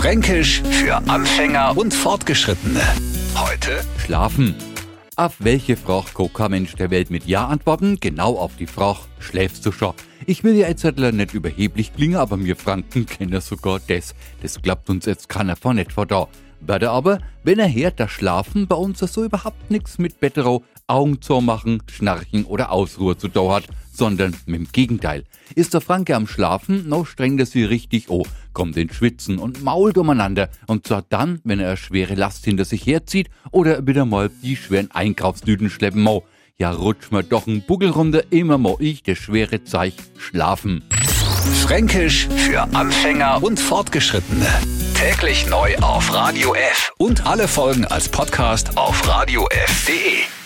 Fränkisch für Anfänger und Fortgeschrittene. Heute Schlafen. Auf welche Frage kann kein Mensch der Welt mit Ja antworten? Genau auf die Frage, schläfst du schon? Ich will ja jetzt nicht überheblich klingen, aber mir Franken kennen sogar das. Das klappt uns jetzt keiner von nicht vor da. Werde aber, wenn er hört, dass Schlafen bei uns so überhaupt nichts mit Betterau, Augen zu machen, Schnarchen oder Ausruhe zu tun hat, sondern mit dem Gegenteil. Ist der Franke am Schlafen, no strengt er sie richtig oh, kommt in Schwitzen und mault umeinander und zwar dann, wenn er eine schwere Last hinter sich herzieht oder wieder mal die schweren Einkaufstüten schleppen mau. Ja, rutsch mir doch ein Buckel runter, immer mo ich der schwere Zeich schlafen. Fränkisch für Anfänger und Fortgeschrittene. Täglich neu auf Radio F und alle Folgen als Podcast auf radiof.de.